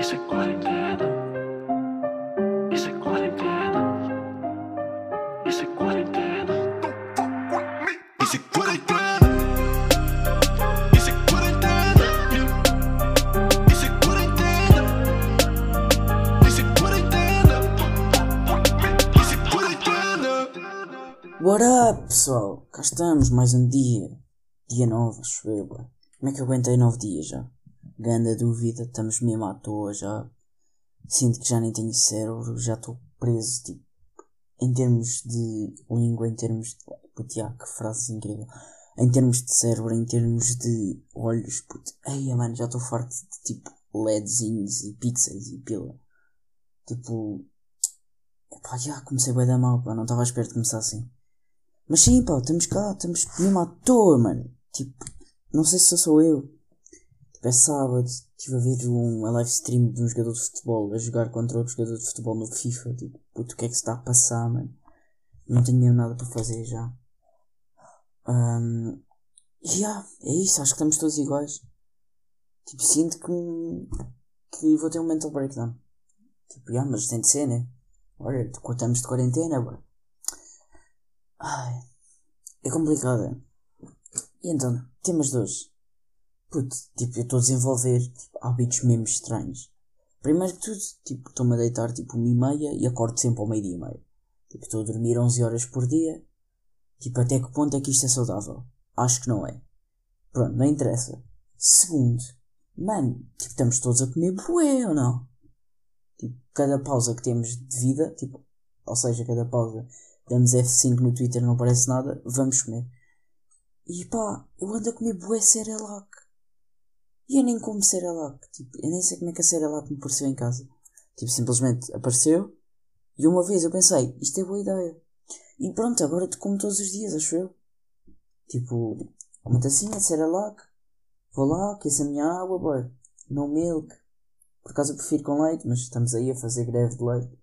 Isso é quarentena. Isso é quarentena. Isso é quarentena. Isso é quarentena. Isso é quarentena. Isso é quarentena. Isso é quarentena. Isso é quarentena. What up, pessoal? Cá estamos, mais um dia. Dia 9, acho eu, bué. Como é que eu aguentei 9 dias já? Grande dúvida, estamos mesmo à toa já. Sinto que já nem tenho cérebro, já estou preso, tipo, em termos de língua, em termos de. Puto, já, que frase incrível. Em termos de cérebro, em termos de olhos, puto. Ei, mano, já estou farto de tipo LEDzinhos e pixels e pila. Tipo. Epá, já comecei bem da mal, pá, não estava à espera de começar assim. Mas sim, pá, estamos cá, estamos mesmo à toa, mano. Tipo, não sei se sou eu. É sábado, estive a ver um a live stream de um jogador de futebol a jogar contra outro jogador de futebol no FIFA. Tipo, puto, o que é que se está a passar, mano? Não tenho mesmo nada para fazer já. Um, e yeah, é isso, acho que estamos todos iguais. Tipo, sinto que, que vou ter um mental breakdown. Tipo, yeah, mas tem de ser, né? Olha, estamos de quarentena, bro. Ai, é complicado. é? E então, temas de hoje. Puto, tipo, eu estou a desenvolver tipo, hábitos mesmo estranhos. Primeiro que tudo, tipo, estou-me a deitar tipo uma e meia e acordo sempre ao meio-dia e meia. Tipo, estou a dormir 11 horas por dia. Tipo, até que ponto é que isto é saudável? Acho que não é. Pronto, não interessa. Segundo, mano, tipo, estamos todos a comer bué ou não? Tipo, cada pausa que temos de vida, tipo, ou seja, cada pausa damos F5 no Twitter, não aparece nada, vamos comer. E pá, eu ando a comer bué Cerelac. E eu nem como Cerelac. Tipo, eu nem sei como é que a Cerelac me apareceu em casa. Tipo, simplesmente apareceu. E uma vez eu pensei, isto é boa ideia. E pronto, agora te como todos os dias, acho eu. Tipo, uma tacinha de Cerelac. Vou lá, aqueço a minha água, boy. No milk. Por acaso eu prefiro com leite, mas estamos aí a fazer greve de leite.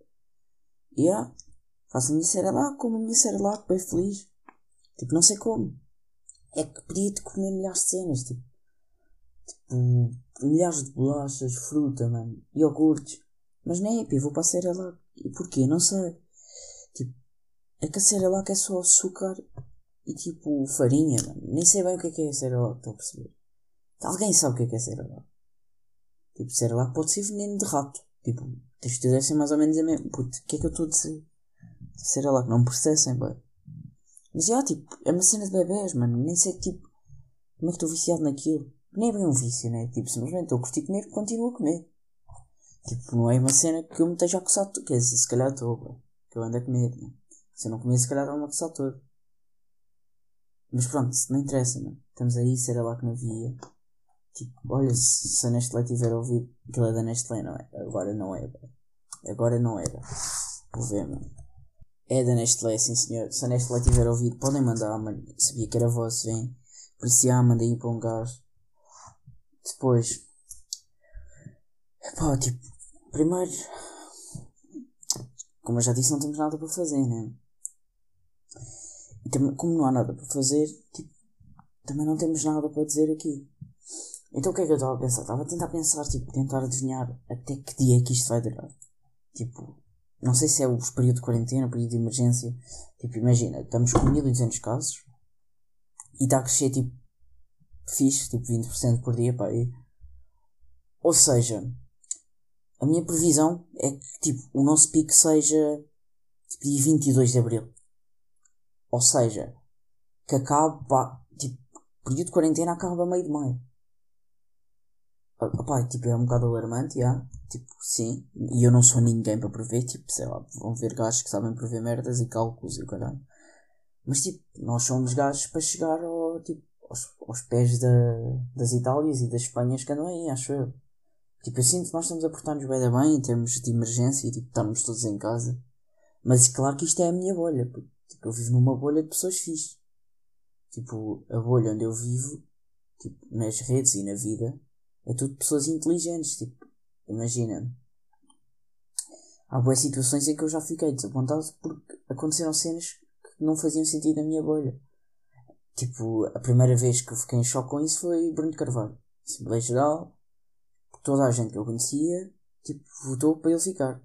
E yeah, faço a minha Cerelac, como a minha Cerelac, bem feliz. Tipo, não sei como. É que podia te comer milhares de cenas, tipo. Tipo, milhares de bolachas, fruta, mano, iogurtes. Mas nem é, eu vou para a Cerelac. E porquê? Não sei. Tipo, é que a Cerelac é só açúcar e tipo farinha, mano. Nem sei bem o que é que é a Cerelac, estão a perceber? Alguém sabe o que é que é Cerelac? Tipo, Cerelac pode ser veneno de rato. Tipo, isto deve ser mais ou menos a mesma. Puto, o que é que eu estou a dizer? Cerelac, não processem, bem. Mas já, tipo, é uma cena de bebés, mano. Nem sei, tipo, como é que estou viciado naquilo. Nem é bem um vício, né? Tipo, simplesmente estou a curtir comer, continuo a comer. Tipo, não é uma cena que eu me esteja a coçar todo. Quer dizer, se calhar estou. Que eu ando a comer, né? Se eu não comer, se calhar dá-me a coçar todo. Mas pronto, não interessa, mano. Estamos aí, será lá que não via. Tipo, olha, se, a Nestlé tiver ouvido, aquilo é da Nestlé, não é? Agora não é. Agora não era. Vou ver, mano. É da Nestlé, sim senhor. Se a Nestlé tiver ouvido, podem mandar, mano. Sabia que era vosso, vem. Por isso, manda aí para um gajo. Depois. Pá, tipo, primeiro. Como eu já disse, não temos nada para fazer, né? E também, como não há nada para fazer, tipo, também não temos nada para dizer aqui. Então o que é que eu estava a pensar? Estava a tentar pensar, tipo, tentar adivinhar até que dia é que isto vai durar. Tipo, não sei se é o período de quarentena, período de emergência. Tipo, imagina, estamos com 1200 casos e está a crescer, tipo, fixe, tipo 20% por dia, pá. E... Ou seja, a minha previsão é que, tipo, o nosso pico seja, tipo, dia 22 de Abril. Ou seja, que acabe, pá, tipo, período de quarentena acaba a meio de maio. Opá, tipo, é um bocado alarmante, já. Tipo, sim. E eu não sou ninguém para prever, tipo, sei lá, vão ver gajos que sabem prever merdas e cálculos e o caralho. Mas, tipo, nós somos gajos para chegar ao, tipo, aos, aos pés da, das Itálias e das Espanhas que andam aí, acho eu. Tipo, eu sinto que nós estamos a portar-nos bem, bem em termos de emergência e, tipo, estamos todos em casa. Mas, claro que isto é a minha bolha, porque, tipo, eu vivo numa bolha de pessoas fixes. Tipo, a bolha onde eu vivo, tipo, nas redes e na vida, é tudo pessoas inteligentes, tipo, imagina. Há boas situações em que eu já fiquei desapontado porque aconteceram cenas que não faziam sentido na minha bolha. Tipo, a primeira vez que eu fiquei em choque com isso foi Bruno Carvalho. Assembleia Geral, toda a gente que eu conhecia, tipo, votou para ele ficar.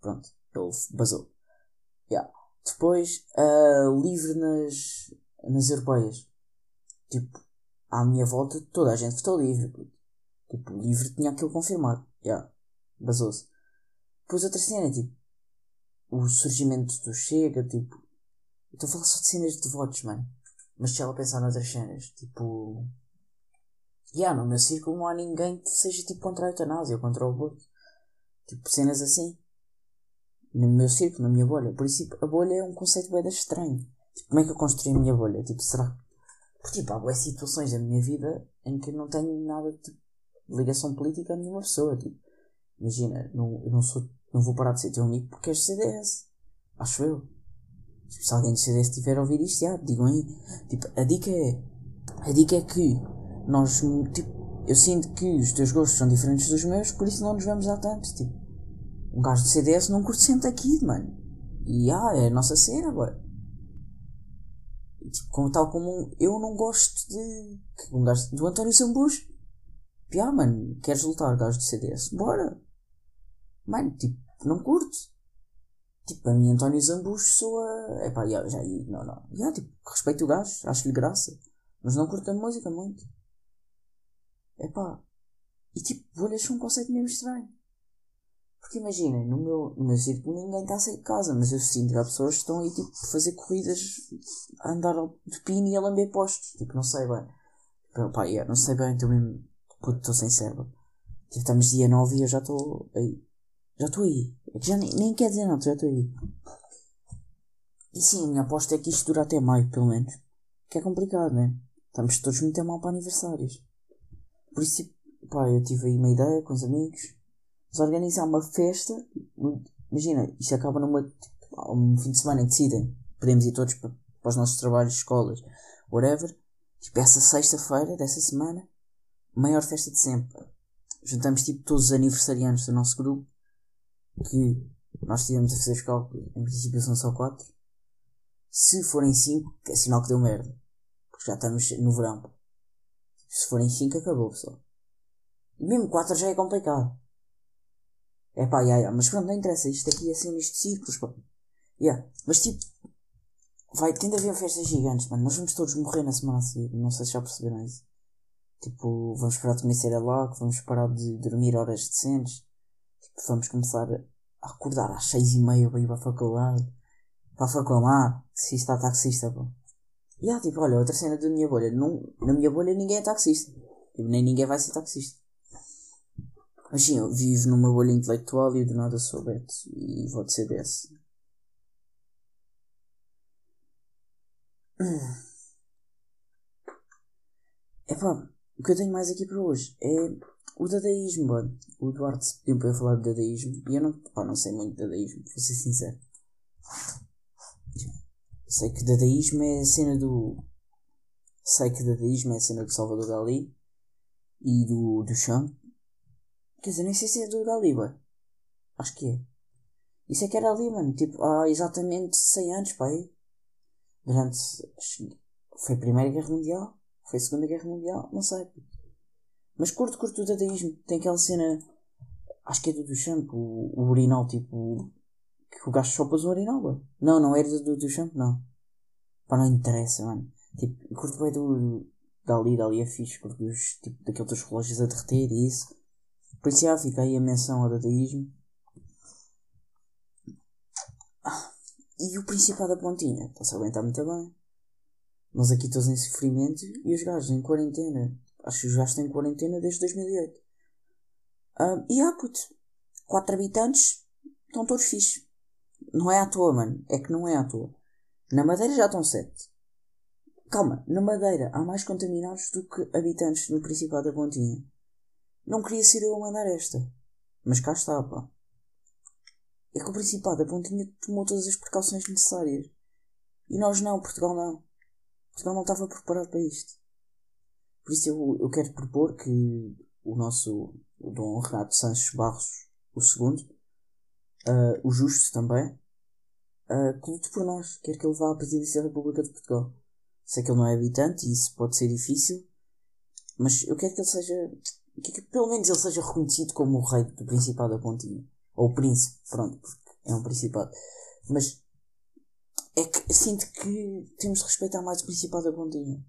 Pronto, ele basou. Yeah. Depois, ah, livre nas, nas europeias. Tipo, à minha volta toda a gente votou livre. Tipo, livre tinha aquilo confirmado. Yeah. Basou-se. Depois outra cena, tipo, o surgimento do Chega, tipo, estou a falar só de cenas de votos, mano. Mas se ela pensar noutras cenas, tipo, yeah, no meu círculo não há ninguém que seja tipo contra a eutanásia ou contra o aborto. Tipo, cenas assim. No meu círculo, na minha bolha. Por isso, tipo, a bolha é um conceito bem estranho. Tipo, como é que eu construí a minha bolha? Tipo, será Porque, tipo, há situações da minha vida em que eu não tenho nada de tipo, ligação política a nenhuma pessoa. Tipo, imagina, não, eu não sou, não vou parar de ser teu amigo porque és CDS. Acho eu. Se alguém do CDS estiver a ouvir isto, já, digam aí. Tipo, a dica é. A dica é que nós, tipo, eu sinto que os teus gostos são diferentes dos meus, por isso não nos vemos há tanto. Tipo, um gajo do CDS não curte sempre aqui, mano. E ah, é a nossa cena, agora. Tipo, como, tal como eu não gosto de. Um gajo do António Sambujo. Piá, mano, queres lutar, gajo do CDS? Bora! Mano, tipo, não curto. Tipo, para mim, António Zambujo soa. Epá, já, já, não, não. Já, tipo, respeito o gajo, acho-lhe graça. Mas não curto a música muito. Epá. E tipo, bolhas são um conceito mesmo estranho. Porque imaginem, no meu, no meu círculo ninguém está a sair de casa, mas eu sinto que há pessoas que estão aí tipo a fazer corridas, a andar de pino e a lamber postos. Tipo, não sei bem. Tipo, pá, yeah, não sei bem, estou mesmo. Puto, estou sem cérebro. Tipo, estamos dia 9 e eu já estou aí. Já estou aí. É que já nem, nem quer dizer nada, já estou aí. E sim, a minha aposta é que isto dura até maio, pelo menos. Que é complicado, né? Estamos todos muito a mal para aniversários. Por isso, pá, eu tive aí uma ideia com os amigos. Vamos organizar uma festa. Imagina, isto acaba numa. Tipo, um fim de semana em que decidem. Podemos ir todos para, para os nossos trabalhos, escolas, whatever. Tipo, essa sexta-feira dessa semana, maior festa de sempre. Juntamos tipo todos os aniversariantes do nosso grupo. Que nós estivemos a fazer os cálculos. Em princípio são só 4. Se forem 5, é sinal que deu merda. Porque já estamos no verão. Se forem 5, acabou, pessoal. E mesmo 4 já é complicado. É pá, yeah, yeah. mas pronto, não interessa. Isto aqui é cenas de círculos, pá. Yeah. Mas tipo, vai tendo a haver festas gigantes, mano. Nós vamos todos morrer na semana a seguir. Não sei se já perceberam isso. Tipo, vamos parar de comer logo, vamos parar de dormir horas decentes. Vamos começar a acordar às seis e meia para ir para a faculdade. Para a faculdade. Se está taxista, pô. E yeah, tipo, olha, outra cena da minha bolha. Não, na minha bolha ninguém é taxista. Tipo, nem ninguém vai ser taxista. Mas sim, eu vivo numa bolha intelectual e do nada sou Beto e vou de CDS. Epá, o que eu tenho mais aqui para hoje é o dadaísmo, mano. O Eduardo pediu para eu falar de dadaísmo e eu não, pá, não sei muito de dadaísmo, vou ser sincero. Sei que dadaísmo é a cena do. Sei que dadaísmo é a cena do Salvador Dali e do, Chão. Quer dizer, nem sei se é do Dali, ué. Acho que é. Isso é que era ali, mano. Tipo, há exatamente 100 anos, pá. aí. Durante. Foi a Primeira Guerra Mundial? Foi a Segunda Guerra Mundial? Não sei. Mas curto, curto o dadaísmo. Tem aquela cena. Acho que é do Duchamp, o, o urinal, tipo. Que o gajo só pôs o urinal, ué. Não, não era do, Duchamp, não. Pá, não interessa, mano. Tipo, curto bem do. Dali, Dali é fixe, curto dos, tipo, daqueles dos relógios a derreter e isso. Por isso já fica aí a menção ao dadaísmo. E o Principado da Pontinha? Está-se a aguentar muito bem. Nós aqui todos em sofrimento e os gajos em quarentena. Acho que gajos estão em quarentena desde 2008. Ah, e ah, puto. Quatro habitantes estão todos fixes. Não é à toa, mano. É que não é à toa. Na Madeira já estão sete. Calma, na Madeira há mais contaminados do que habitantes no Principado da Pontinha. Não queria ser eu a mandar esta. Mas cá está, pá. É que o Principado da Pontinha tomou todas as precauções necessárias. E nós não, Portugal não. Portugal não estava preparado para isto. Por isso eu, eu quero propor que o nosso o Dom Renato Sanches Barros, o segundo, ah, o Justo também, uh, que lute por nós. Quero que ele vá à presidência da República de Portugal. Sei que ele não é habitante e isso pode ser difícil, mas eu quero que ele seja Que, que pelo menos ele seja reconhecido como o rei do Principado da Pontinha. Ou o príncipe, pronto, porque é um Principado. Mas é que sinto que temos de respeitar mais o Principado da Pontinha.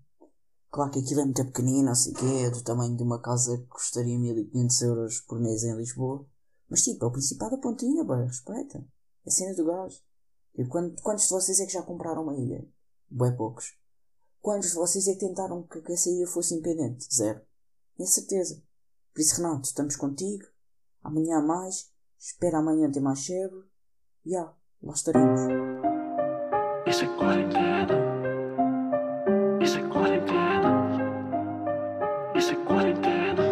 Claro que aquilo é muito pequenino, não sei o quê, é do tamanho de uma casa que custaria 1500 euros por mês em Lisboa. Mas tipo, é o Principado da Pontinha, boy, respeita. É cena do gás. Tipo, quando, quantos de vocês é que já compraram uma ilha? Bué poucos. Quantos de vocês é que tentaram que, que essa ilha fosse independente? Zero. Tenho certeza. Por isso, Renato, estamos contigo. Amanhã há mais. Espera amanhã ter mais. E já, lá estaremos. Isso é quarentena. Quarentena.